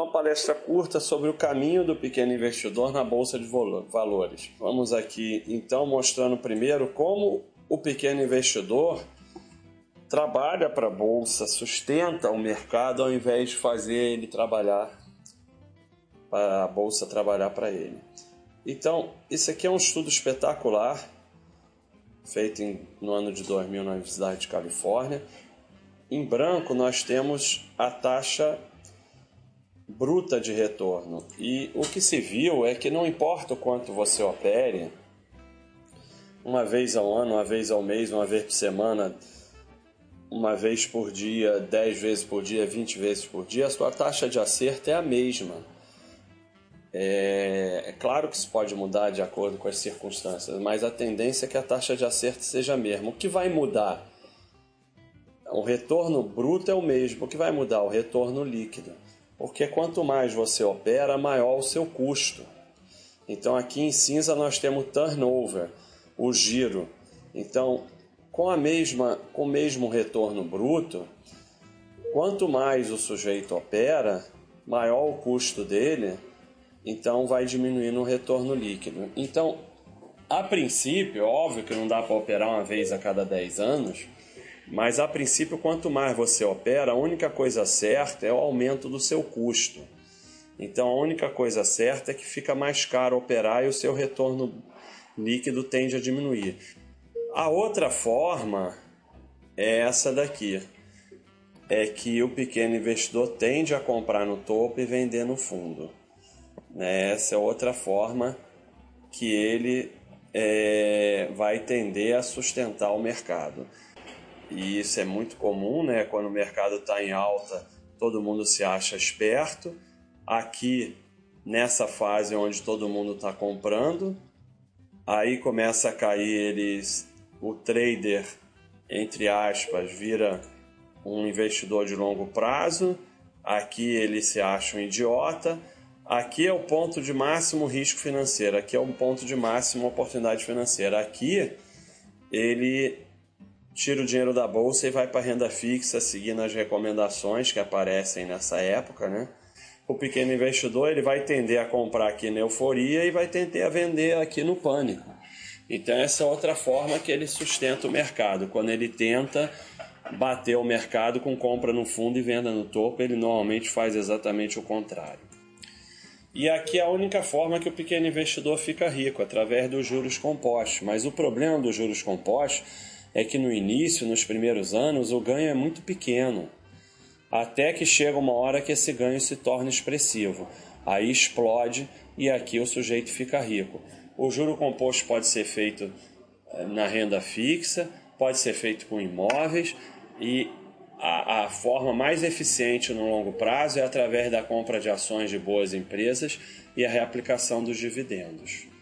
uma palestra curta sobre o caminho do pequeno investidor na bolsa de valores. Vamos aqui então mostrando primeiro como o pequeno investidor trabalha para a bolsa, sustenta o mercado ao invés de fazer ele trabalhar para a bolsa trabalhar para ele. Então, isso aqui é um estudo espetacular feito em, no ano de 2000 na Universidade de Califórnia. Em branco nós temos a taxa bruta de retorno. E o que se viu é que não importa o quanto você opere, uma vez ao ano, uma vez ao mês, uma vez por semana, uma vez por dia, dez vezes por dia, vinte vezes por dia, a sua taxa de acerto é a mesma. É, é, claro que isso pode mudar de acordo com as circunstâncias, mas a tendência é que a taxa de acerto seja a mesma. O que vai mudar? O retorno bruto é o mesmo. O que vai mudar? O retorno líquido. Porque quanto mais você opera, maior o seu custo. Então aqui em cinza nós temos turnover, o giro. Então, com a mesma com o mesmo retorno bruto, quanto mais o sujeito opera, maior o custo dele, então vai diminuindo o retorno líquido. Então, a princípio, óbvio que não dá para operar uma vez a cada 10 anos, mas a princípio, quanto mais você opera, a única coisa certa é o aumento do seu custo. Então, a única coisa certa é que fica mais caro operar e o seu retorno líquido tende a diminuir. A outra forma é essa daqui. É que o pequeno investidor tende a comprar no topo e vender no fundo. Né? Essa é outra forma que ele é, vai tender a sustentar o mercado e isso é muito comum, né? Quando o mercado está em alta, todo mundo se acha esperto. Aqui, nessa fase onde todo mundo está comprando, aí começa a cair eles, o trader, entre aspas, vira um investidor de longo prazo. Aqui ele se acha um idiota. Aqui é o ponto de máximo risco financeiro. Aqui é o ponto de máxima oportunidade financeira. Aqui ele tira o dinheiro da bolsa e vai para renda fixa, seguindo as recomendações que aparecem nessa época, né? O pequeno investidor ele vai tender a comprar aqui na euforia e vai tender a vender aqui no pânico. Então essa é outra forma que ele sustenta o mercado. Quando ele tenta bater o mercado com compra no fundo e venda no topo, ele normalmente faz exatamente o contrário. E aqui é a única forma que o pequeno investidor fica rico, através dos juros compostos. Mas o problema dos juros compostos é que no início, nos primeiros anos, o ganho é muito pequeno, até que chega uma hora que esse ganho se torna expressivo. Aí explode e aqui o sujeito fica rico. O juro composto pode ser feito eh, na renda fixa, pode ser feito com imóveis e a, a, forma mais eficiente no longo prazo é através da compra de ações de boas empresas e a reaplicação dos dividendos.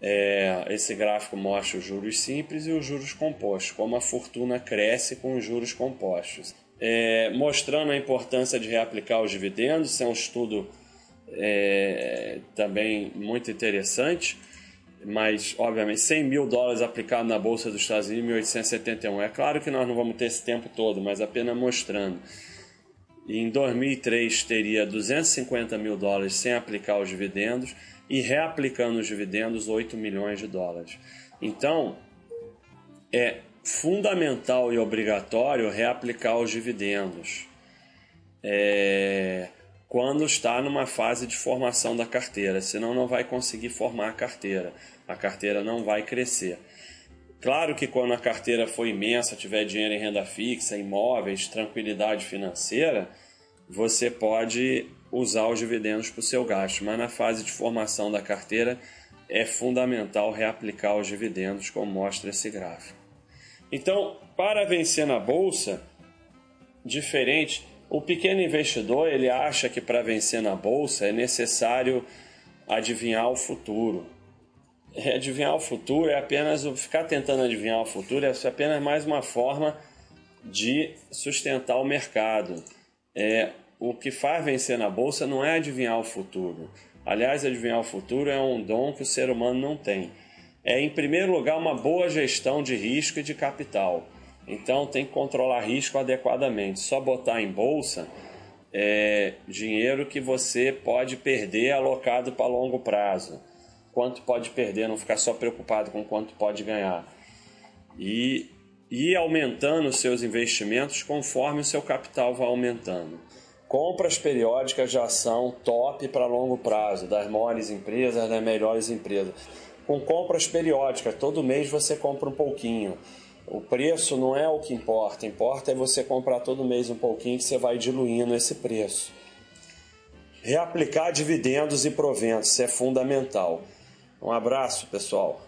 É, esse gráfico mostra os juros simples e os juros compostos, como a fortuna cresce com os juros compostos. É, mostrando a importância de reaplicar os dividendos, isso é um estudo é, também muito interessante, mas obviamente 100 mil dólares aplicado na Bolsa dos Estados Unidos em 1871. É claro que nós não vamos ter esse tempo todo, mas apenas mostrando. em 2003 teria 250 mil dólares sem aplicar os dividendos e reaplicando os dividendos 8 milhões de dólares. Então, é fundamental e obrigatório reaplicar os dividendos é, quando está numa fase de formação da carteira, senão não vai conseguir formar a carteira, a carteira não vai crescer. Claro que quando a carteira for imensa, tiver dinheiro em renda fixa, imóveis, tranquilidade financeira, você pode usar os dividendos para o seu gasto, mas na fase de formação da carteira é fundamental reaplicar os dividendos, como mostra esse gráfico. Então, para vencer na bolsa, diferente, o pequeno investidor ele acha que para vencer na bolsa é necessário adivinhar o futuro. Adivinhar o futuro é apenas ficar tentando adivinhar o futuro é apenas mais uma forma de sustentar o mercado. É, o que faz vencer na bolsa não é adivinhar o futuro. Aliás, adivinhar o futuro é um dom que o ser humano não tem. É, em primeiro lugar, uma boa gestão de risco e de capital. Então, tem que controlar risco adequadamente. Só botar em bolsa é, dinheiro que você pode perder alocado para longo prazo. Quanto pode perder, não ficar só preocupado com quanto pode ganhar. E ir aumentando os seus investimentos conforme o seu capital vai aumentando. Compras periódicas de ação top para longo prazo, das maiores empresas, das melhores empresas. Com compras periódicas, todo mês você compra um pouquinho. O preço não é o que importa, importa é você comprar todo mês um pouquinho que você vai diluindo esse preço. Reaplicar dividendos e proventos, é fundamental. Um abraço, pessoal.